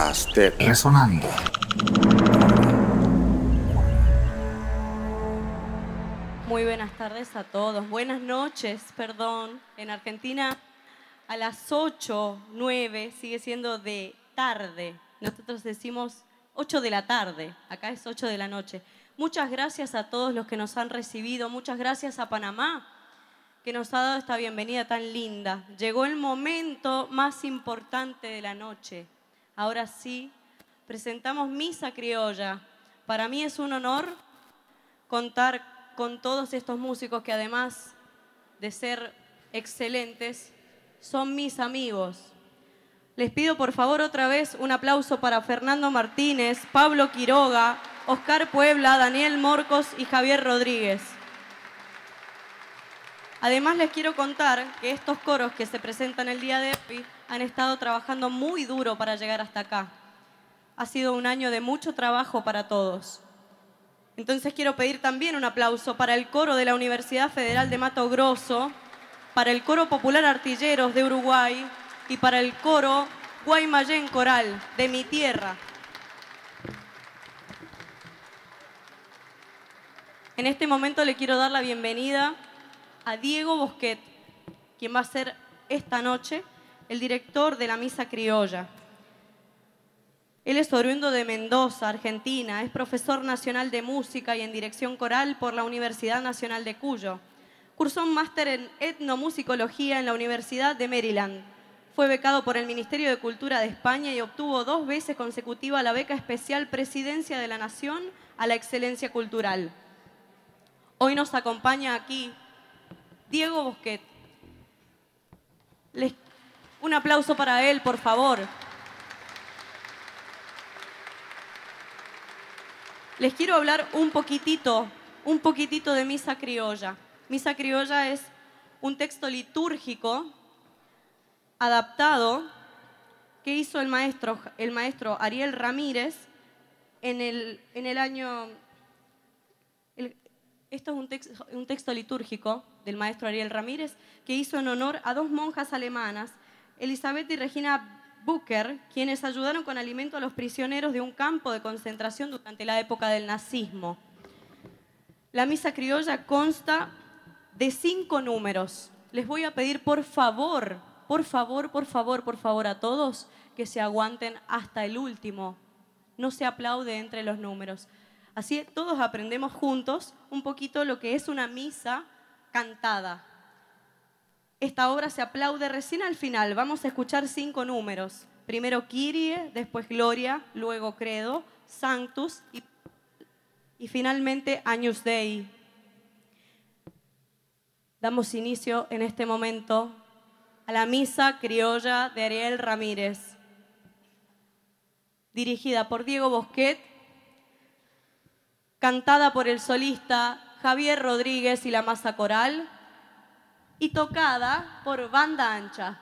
podcast de Resonando. Muy buenas tardes a todos. Buenas noches, perdón. En Argentina a las 8, 9 sigue siendo de tarde. Nosotros decimos 8 de la tarde, acá es 8 de la noche. Muchas gracias a todos los que nos han recibido, muchas gracias a Panamá que nos ha dado esta bienvenida tan linda. Llegó el momento más importante de la noche. Ahora sí, presentamos Misa Criolla. Para mí es un honor contar con todos estos músicos que además de ser excelentes, son mis amigos. Les pido por favor otra vez un aplauso para Fernando Martínez, Pablo Quiroga, Oscar Puebla, Daniel Morcos y Javier Rodríguez. Además les quiero contar que estos coros que se presentan el día de hoy han estado trabajando muy duro para llegar hasta acá. Ha sido un año de mucho trabajo para todos. Entonces quiero pedir también un aplauso para el coro de la Universidad Federal de Mato Grosso, para el coro popular Artilleros de Uruguay y para el coro Guaymallén Coral de mi tierra. En este momento le quiero dar la bienvenida a Diego Bosquet, quien va a ser esta noche el director de la Misa Criolla. Él es oriundo de Mendoza, Argentina, es profesor nacional de música y en dirección coral por la Universidad Nacional de Cuyo. Cursó un máster en etnomusicología en la Universidad de Maryland. Fue becado por el Ministerio de Cultura de España y obtuvo dos veces consecutiva la beca especial Presidencia de la Nación a la Excelencia Cultural. Hoy nos acompaña aquí Diego Bosquet. un aplauso para él, por favor. Les quiero hablar un poquitito, un poquitito de Misa Criolla. Misa Criolla es un texto litúrgico adaptado que hizo el maestro, el maestro Ariel Ramírez en el, en el año... esto es un un texto litúrgico del maestro Ariel Ramírez, que hizo en honor a dos monjas alemanas, Elizabeth y Regina Booker, quienes ayudaron con alimento a los prisioneros de un campo de concentración durante la época del nazismo. La misa criolla consta de cinco números. Les voy a pedir por favor, por favor, por favor, por favor a todos que se aguanten hasta el último. No se aplaude entre los números. Así todos aprendemos juntos un poquito lo que es una misa cantada. Esta obra se aplaude recién al final. Vamos a escuchar cinco números. Primero Kyrie, después Gloria, luego Credo, Sanctus y, y finalmente Agnus Dei. Damos inicio en este momento a la misa criolla de Ariel Ramírez, dirigida por Diego Bosquet, cantada por el solista Javier Rodríguez y la masa coral, y tocada por banda ancha.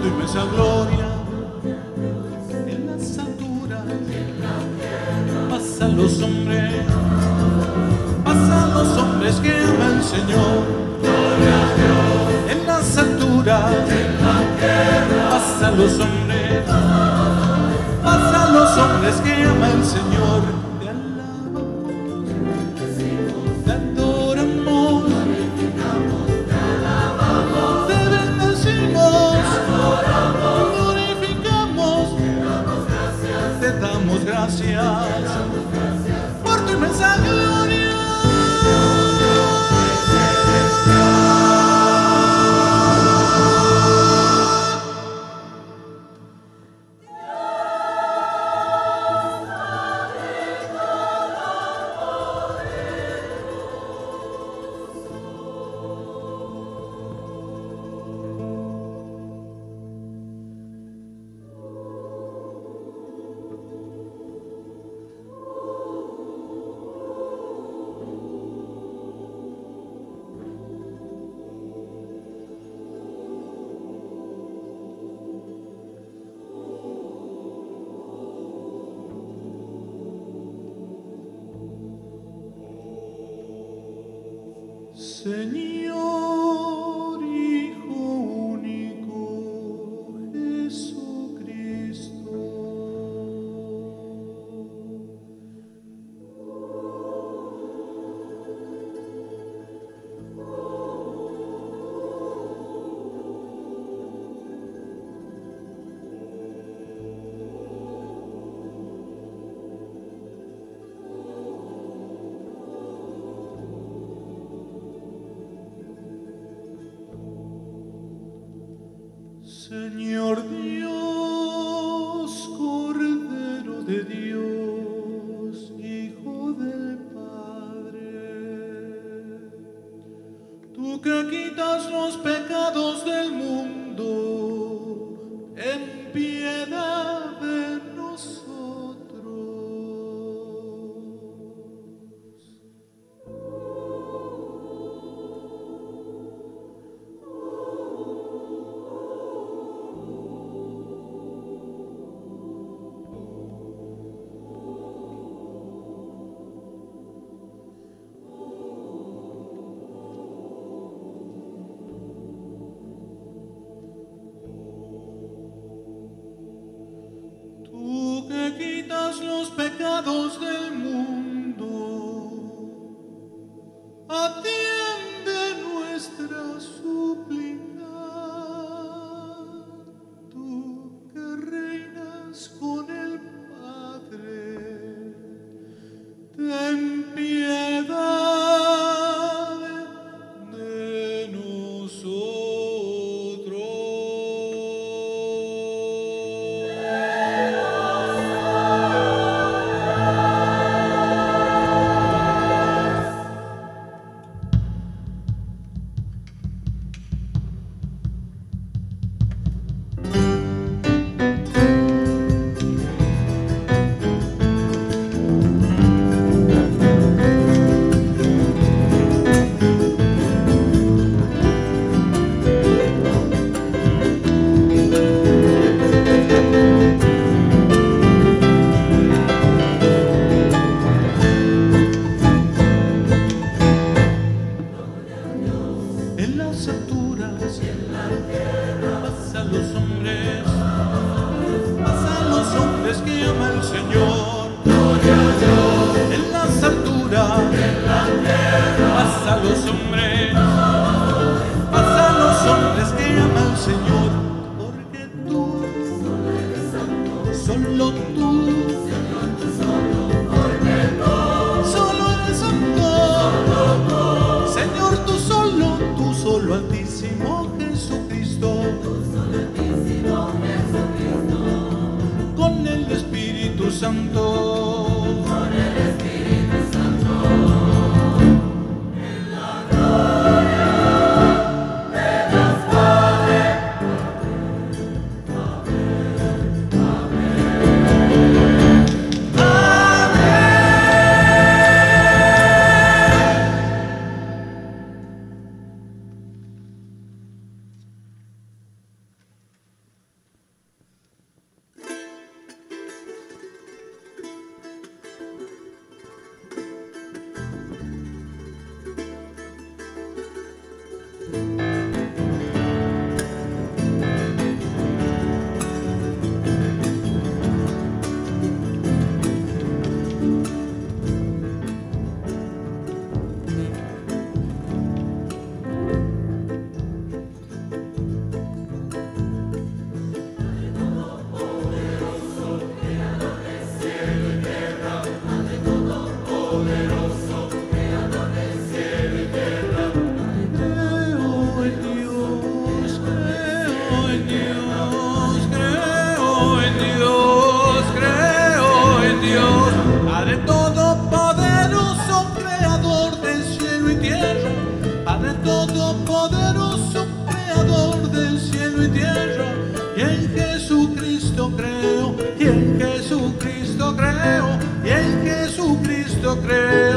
tu inmensa gloria en las alturas. Pasan los hombres, pasan los hombres que me enseñó. En las alturas, pasan los hombres. Señor Dios. Simply en las alturas y en la tierra los hombres, pasan los hombres que ama el Señor. En las alturas y en la tierra los hombres. santo. sempre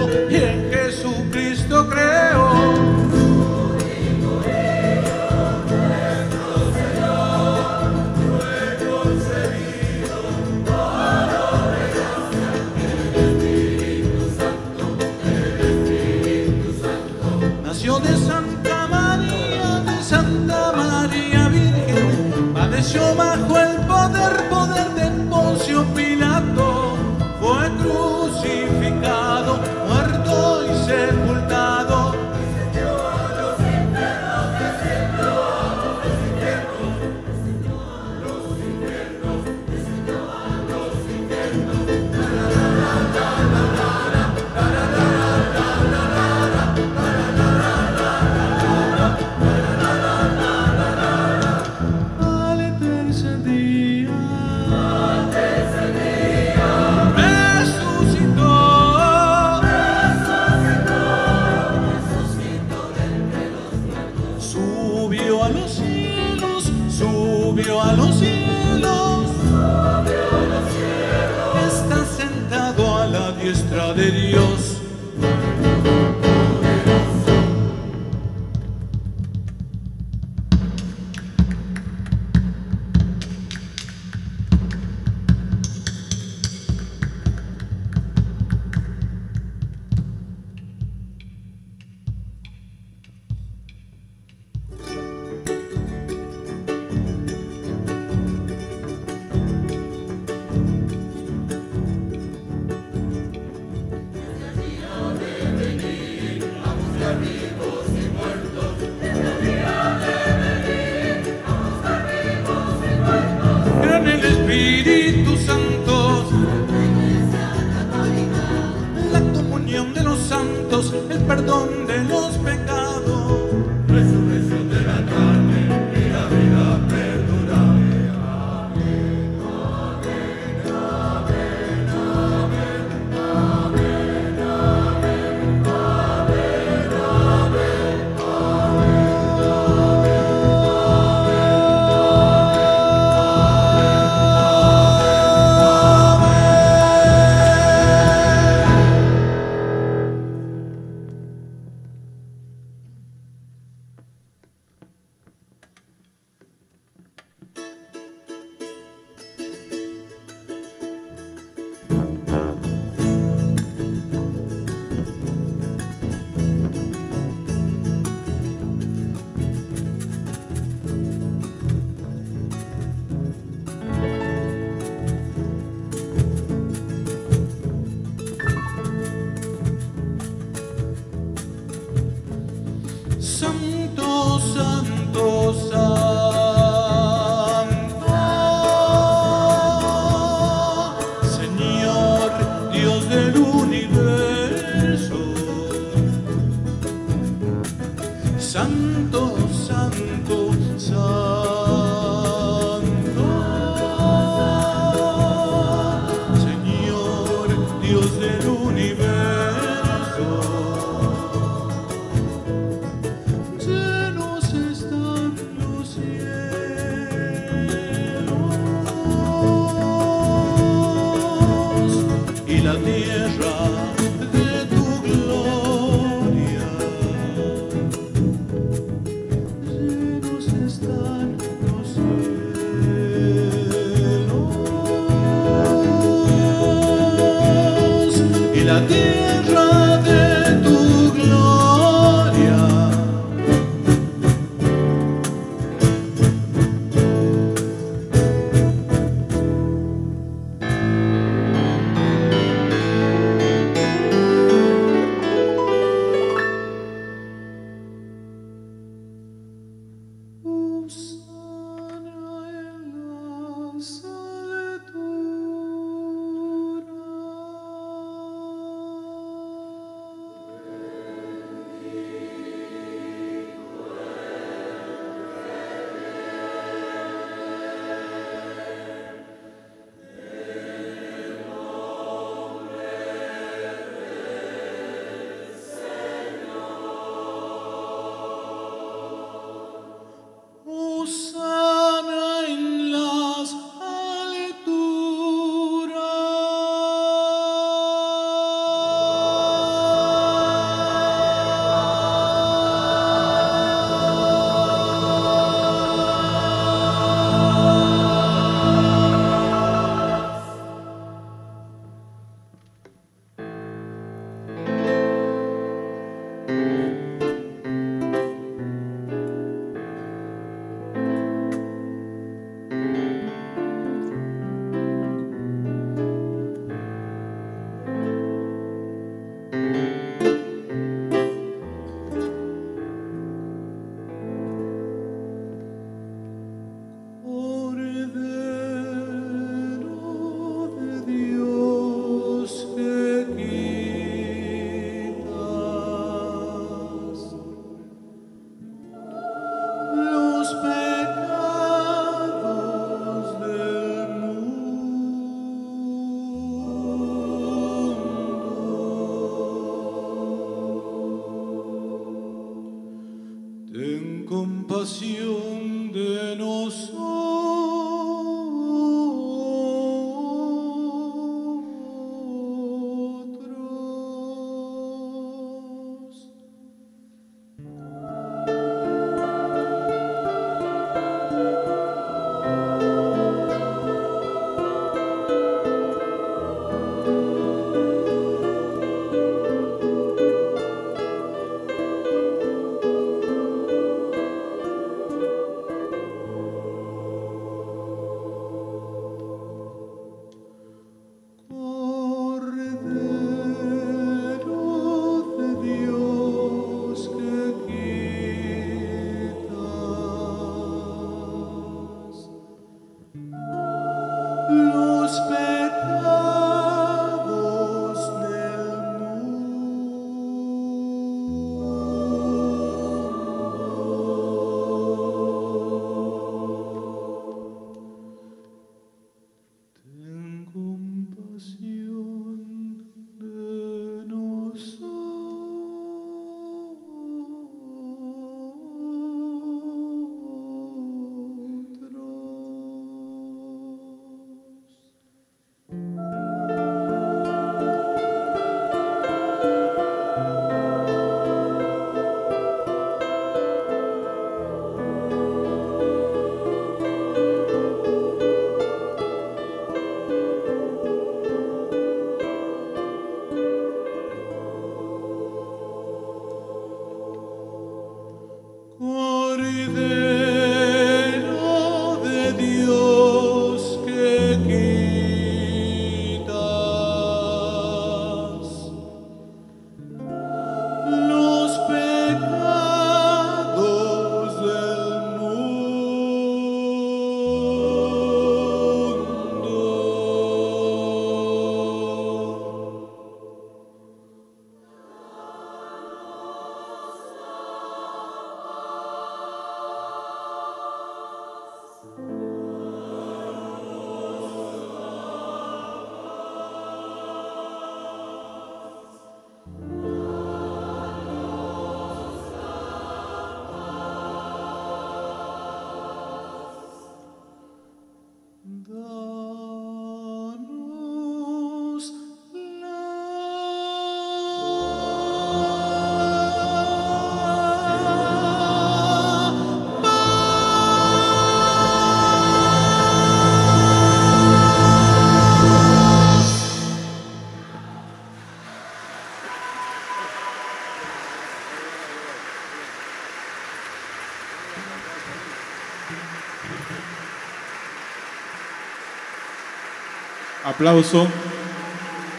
aplauso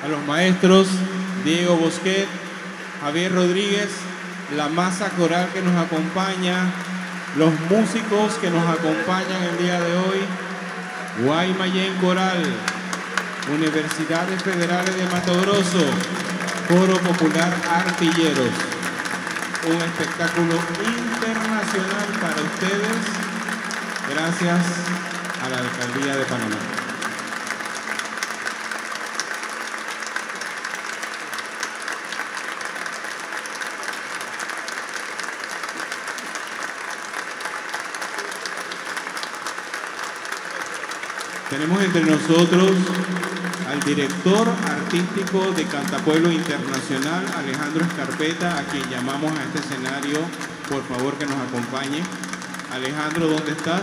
a los maestros Diego Bosquet, Javier Rodríguez, la masa coral que nos acompaña, los músicos que nos acompañan el día de hoy, Guaymallén Coral, Universidades Federales de Mato Grosso, Foro Popular Artilleros. Un espectáculo internacional para ustedes, gracias a la Alcaldía de Panamá. Tenemos entre nosotros al director artístico de Cantapueblo Internacional, Alejandro Escarpeta, a quien llamamos a este escenario, por favor que nos acompañe. Alejandro, ¿dónde estás?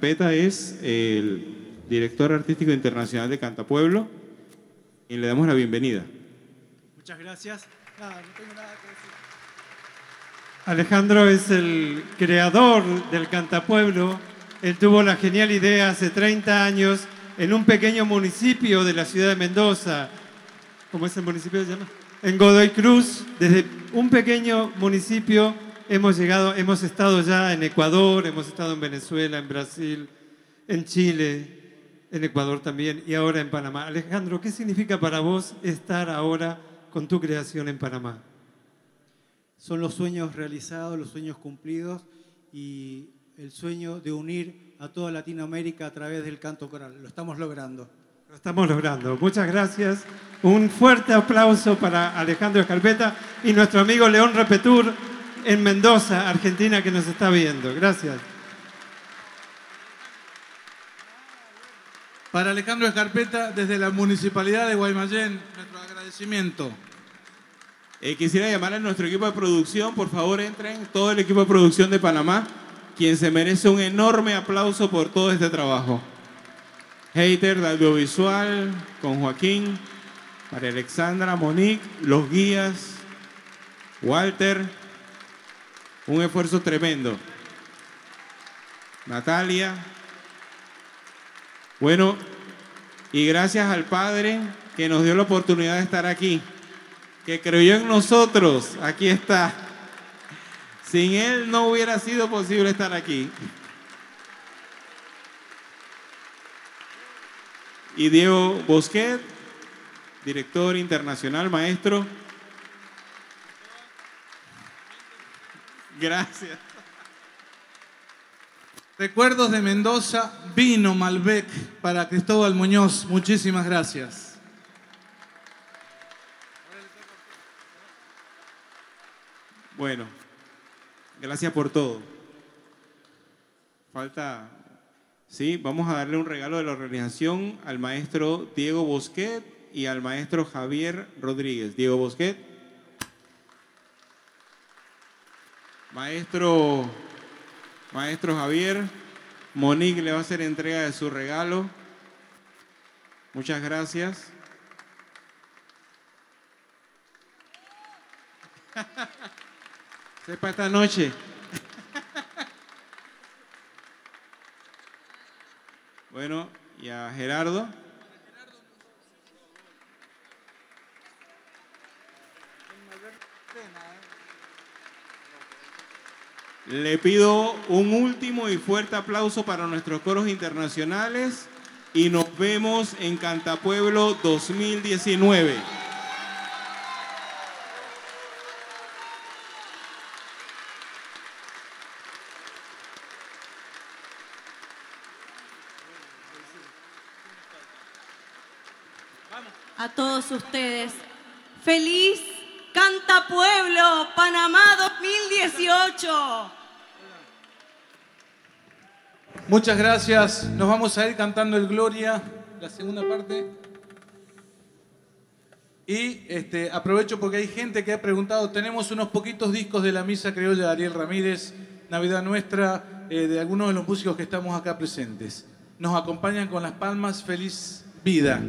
Escarpeta es el director artístico internacional de Cantapueblo y le damos la bienvenida. Muchas gracias. Alejandro es el creador del Cantapueblo. Él tuvo la genial idea hace 30 años en un pequeño municipio de la ciudad de Mendoza. ¿Cómo es el municipio se llama? En Godoy Cruz, desde un pequeño municipio hemos llegado, hemos estado ya en Ecuador, hemos estado en Venezuela, en Brasil, en Chile, en Ecuador también y ahora en Panamá. Alejandro, ¿qué significa para vos estar ahora con tu creación en Panamá? Son los sueños realizados, los sueños cumplidos y el sueño de unir a toda Latinoamérica a través del canto coral. Lo estamos logrando. Lo estamos logrando. Muchas gracias. Un fuerte aplauso para Alejandro Escarpeta y nuestro amigo León Repetur en Mendoza, Argentina, que nos está viendo. Gracias. Para Alejandro Escarpeta, desde la Municipalidad de Guaymallén, nuestro agradecimiento. Eh, quisiera llamar a nuestro equipo de producción, por favor entren, todo el equipo de producción de Panamá, quien se merece un enorme aplauso por todo este trabajo. Hater de audiovisual, con Joaquín, María Alexandra, Monique, los guías, Walter, un esfuerzo tremendo. Natalia. Bueno, y gracias al Padre que nos dio la oportunidad de estar aquí, que creyó en nosotros, aquí está. Sin Él no hubiera sido posible estar aquí. Y Diego Bosquet, director internacional, maestro. Gracias. Recuerdos de Mendoza, vino Malbec para Cristóbal Muñoz. Muchísimas gracias. Bueno, gracias por todo. Falta, sí, vamos a darle un regalo de la organización al maestro Diego Bosquet y al maestro Javier Rodríguez. Diego Bosquet. Maestro, maestro Javier, Monique le va a hacer entrega de su regalo. Muchas gracias. Sepa esta noche. Bueno, y a Gerardo. Le pido un último y fuerte aplauso para nuestros coros internacionales y nos vemos en Cantapueblo 2019. A todos ustedes, feliz Cantapueblo Panamá 2018. Muchas gracias. Nos vamos a ir cantando el Gloria, la segunda parte. Y este, aprovecho porque hay gente que ha preguntado, tenemos unos poquitos discos de la Misa Criolla de Ariel Ramírez, Navidad Nuestra, eh, de algunos de los músicos que estamos acá presentes. nos acompañan con las palmas Feliz Vida.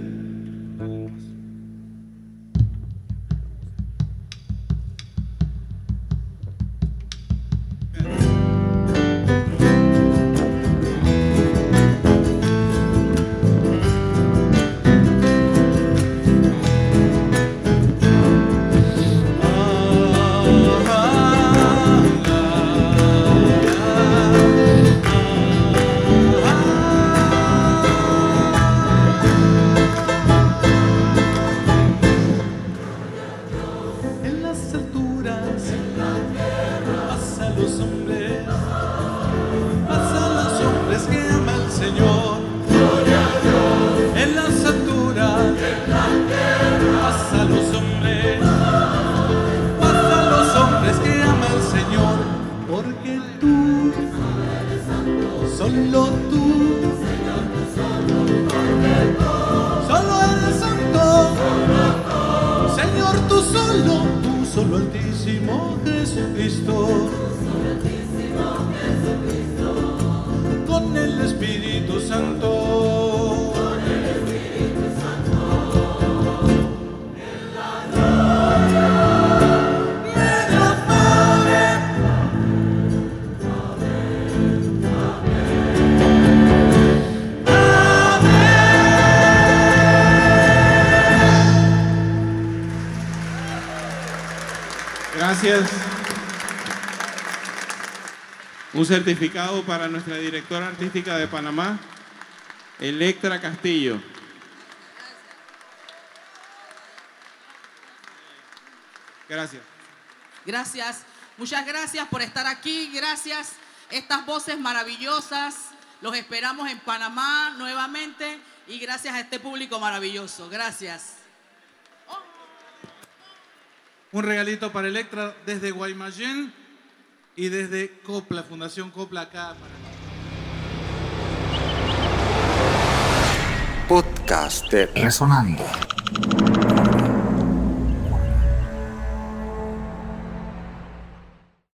Gracias. Un certificado para nuestra directora artística de Panamá, Electra Castillo. Gracias. Gracias, muchas gracias por estar aquí, gracias. Estas voces maravillosas, los esperamos en Panamá nuevamente y gracias a este público maravilloso. Gracias. Un regalito para Electra desde Guaymallén y desde Copla, Fundación Copla acá. Podcast de Resonando.